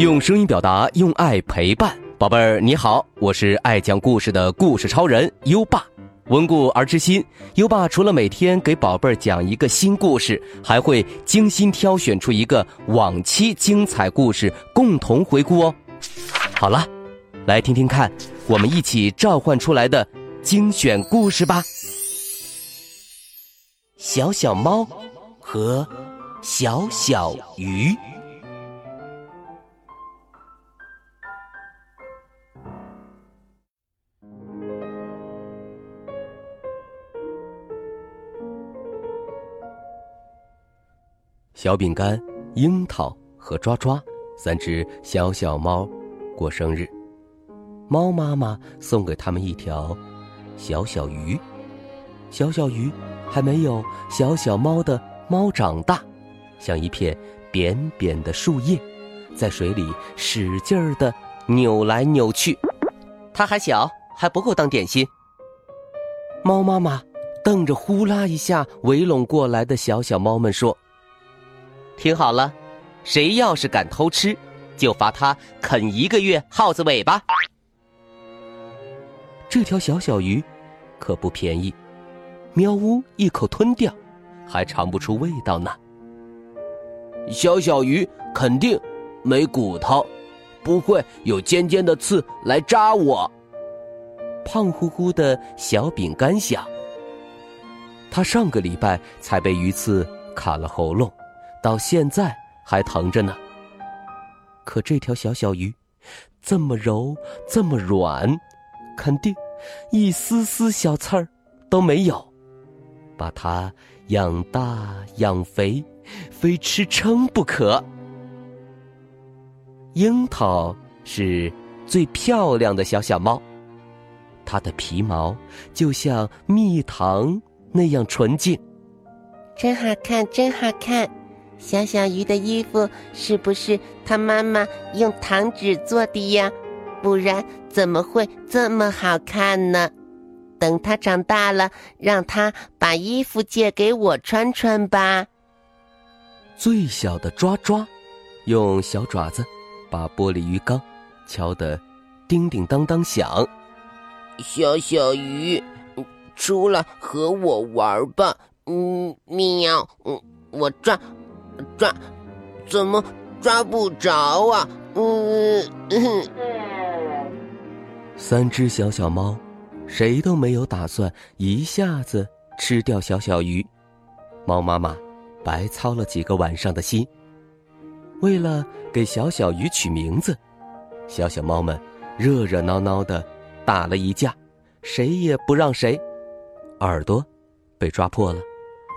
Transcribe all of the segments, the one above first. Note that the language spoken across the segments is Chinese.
用声音表达，用爱陪伴，宝贝儿你好，我是爱讲故事的故事超人优爸。温故而知新，优爸除了每天给宝贝儿讲一个新故事，还会精心挑选出一个往期精彩故事共同回顾哦。好了，来听听看，我们一起召唤出来的精选故事吧。小小猫和小小鱼。小饼干、樱桃和抓抓三只小小猫过生日，猫妈妈送给他们一条小小鱼。小小鱼还没有小小猫的猫长大，像一片扁扁的树叶，在水里使劲儿的扭来扭去。它还小，还不够当点心。猫妈妈瞪着呼啦一下围拢过来的小小猫们说。听好了，谁要是敢偷吃，就罚他啃一个月耗子尾巴。这条小小鱼可不便宜，喵呜一口吞掉，还尝不出味道呢。小小鱼肯定没骨头，不会有尖尖的刺来扎我。胖乎乎的小饼干想，他上个礼拜才被鱼刺卡了喉咙。到现在还疼着呢。可这条小小鱼，这么柔，这么软，肯定一丝丝小刺儿都没有。把它养大养肥，非吃撑不可。樱桃是最漂亮的小小猫，它的皮毛就像蜜糖那样纯净，真好看，真好看。小小鱼的衣服是不是他妈妈用糖纸做的呀？不然怎么会这么好看呢？等他长大了，让他把衣服借给我穿穿吧。最小的抓抓，用小爪子把玻璃鱼缸敲得叮叮当当响。小小鱼，出来和我玩吧。嗯，喵，嗯，我抓。抓，怎么抓不着啊？嗯，三只小小猫，谁都没有打算一下子吃掉小小鱼。猫妈妈白操了几个晚上的心。为了给小小鱼取名字，小小猫们热热闹闹的打了一架，谁也不让谁。耳朵被抓破了，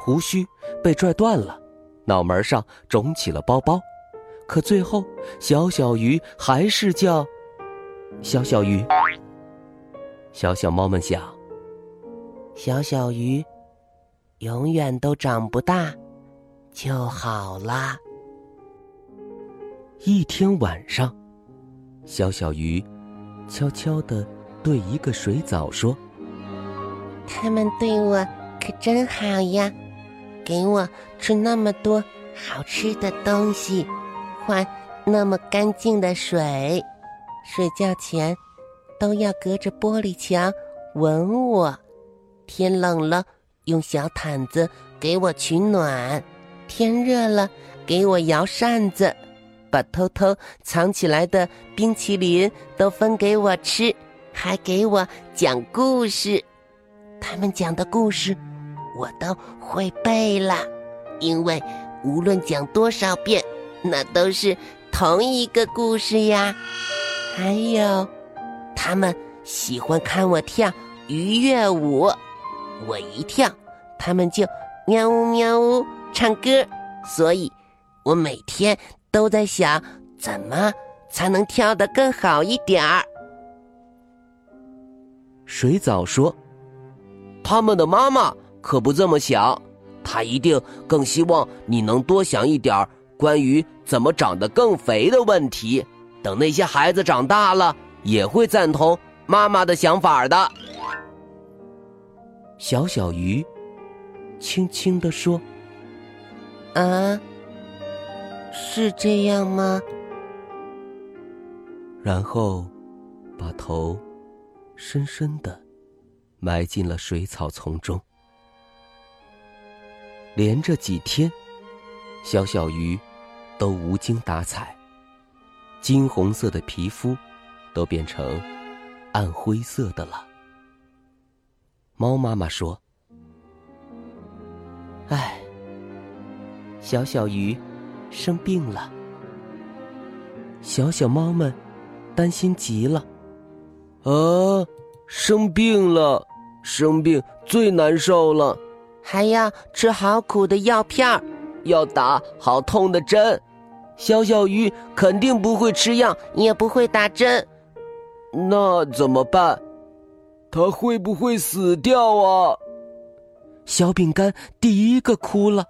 胡须被拽断了。脑门上肿起了包包，可最后小小鱼还是叫小小鱼。小小猫们想：小小鱼永远都长不大就好啦。一天晚上，小小鱼悄悄的对一个水藻说：“他们对我可真好呀。”给我吃那么多好吃的东西，换那么干净的水，睡觉前都要隔着玻璃墙吻我。天冷了，用小毯子给我取暖；天热了，给我摇扇子，把偷偷藏起来的冰淇淋都分给我吃，还给我讲故事。他们讲的故事。我都会背了，因为无论讲多少遍，那都是同一个故事呀。还有，他们喜欢看我跳鱼跃舞，我一跳，他们就喵呜喵呜唱歌。所以，我每天都在想，怎么才能跳得更好一点儿。水藻说：“他们的妈妈。”可不这么想，他一定更希望你能多想一点关于怎么长得更肥的问题。等那些孩子长大了，也会赞同妈妈的想法的。小小鱼轻轻地说：“啊，是这样吗？”然后把头深深的埋进了水草丛中。连着几天，小小鱼都无精打采，金红色的皮肤都变成暗灰色的了。猫妈妈说：“唉，小小鱼生病了。”小小猫们担心极了。啊，生病了，生病最难受了。还要吃好苦的药片儿，要打好痛的针。小小鱼肯定不会吃药，也不会打针。那怎么办？它会不会死掉啊？小饼干第一个哭了，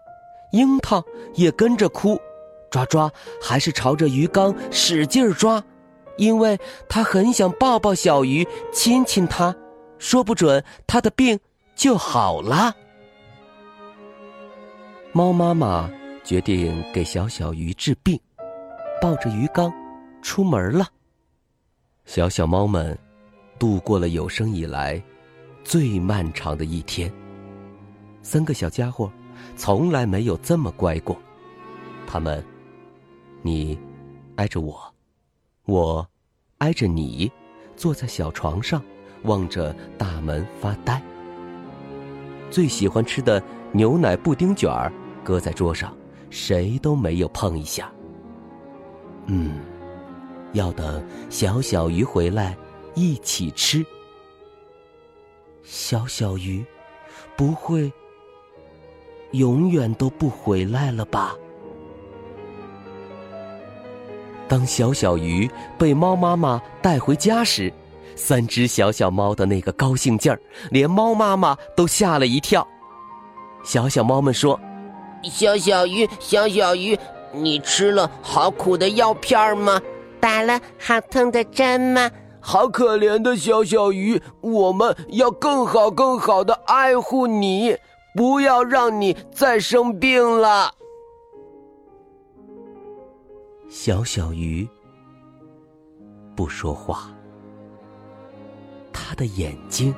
樱桃也跟着哭。抓抓还是朝着鱼缸使劲抓，因为他很想抱抱小鱼，亲亲它，说不准他的病就好了。猫妈妈决定给小小鱼治病，抱着鱼缸出门了。小小猫们度过了有生以来最漫长的一天。三个小家伙从来没有这么乖过。他们，你挨着我，我挨着你，坐在小床上，望着大门发呆。最喜欢吃的牛奶布丁卷儿。搁在桌上，谁都没有碰一下。嗯，要等小小鱼回来一起吃。小小鱼，不会永远都不回来了吧？当小小鱼被猫妈妈带回家时，三只小小猫的那个高兴劲儿，连猫妈妈都吓了一跳。小小猫们说。小小鱼，小小鱼，你吃了好苦的药片吗？打了好痛的针吗？好可怜的小小鱼，我们要更好更好的爱护你，不要让你再生病了。小小鱼不说话，他的眼睛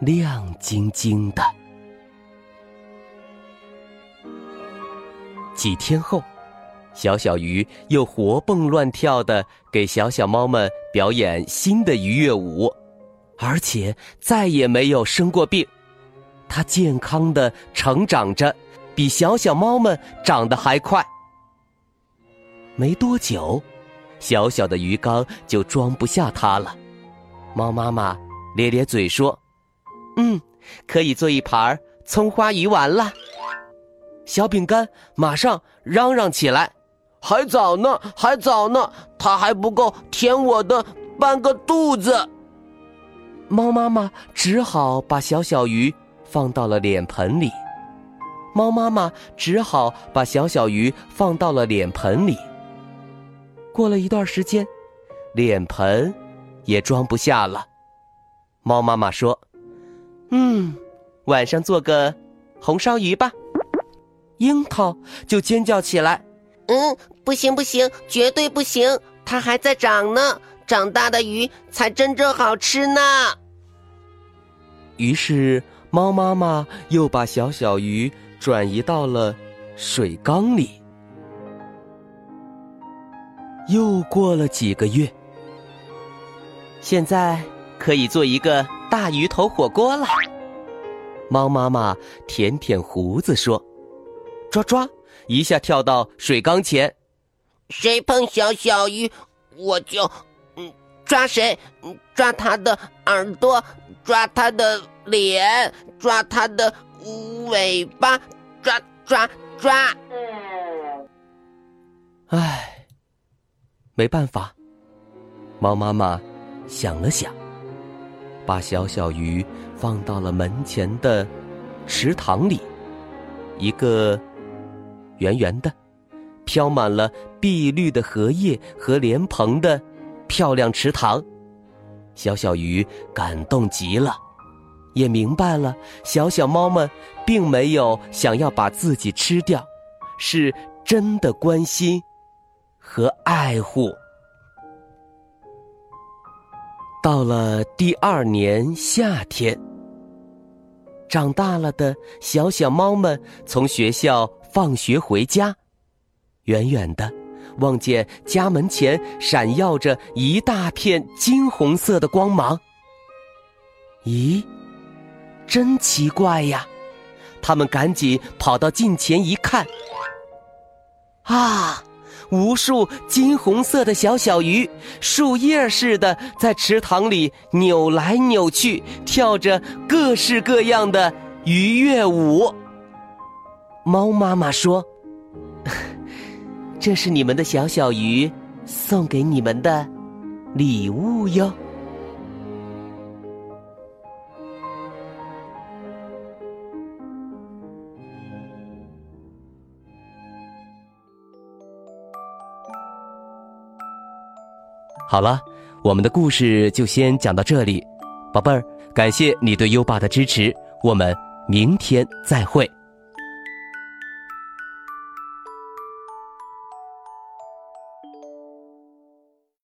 亮晶晶的。几天后，小小鱼又活蹦乱跳的给小小猫们表演新的愉悦舞，而且再也没有生过病。它健康的成长着，比小小猫们长得还快。没多久，小小的鱼缸就装不下它了。猫妈妈咧咧嘴说：“嗯，可以做一盘葱花鱼丸了。”小饼干马上嚷嚷起来：“还早呢，还早呢，它还不够填我的半个肚子。”猫妈妈只好把小小鱼放到了脸盆里。猫妈妈只好把小小鱼放到了脸盆里。过了一段时间，脸盆也装不下了。猫妈妈说：“嗯，晚上做个红烧鱼吧。”樱桃就尖叫起来：“嗯，不行不行，绝对不行！它还在长呢，长大的鱼才真正好吃呢。”于是，猫妈妈又把小小鱼转移到了水缸里。又过了几个月，现在可以做一个大鱼头火锅了。猫妈妈舔舔胡子说。抓抓，一下跳到水缸前。谁碰小小鱼，我就嗯抓谁，抓他的耳朵，抓他的脸，抓他的尾巴，抓抓抓。唉，没办法。猫妈妈想了想，把小小鱼放到了门前的池塘里，一个。圆圆的，飘满了碧绿的荷叶和莲蓬的漂亮池塘，小小鱼感动极了，也明白了小小猫们并没有想要把自己吃掉，是真的关心和爱护。到了第二年夏天，长大了的小小猫们从学校放学回家，远远的望见家门前闪耀着一大片金红色的光芒。咦，真奇怪呀！他们赶紧跑到近前一看，啊！无数金红色的小小鱼，树叶似的在池塘里扭来扭去，跳着各式各样的鱼跃舞。猫妈妈说：“ 这是你们的小小鱼送给你们的礼物哟。”好了，我们的故事就先讲到这里，宝贝儿，感谢你对优爸的支持，我们明天再会。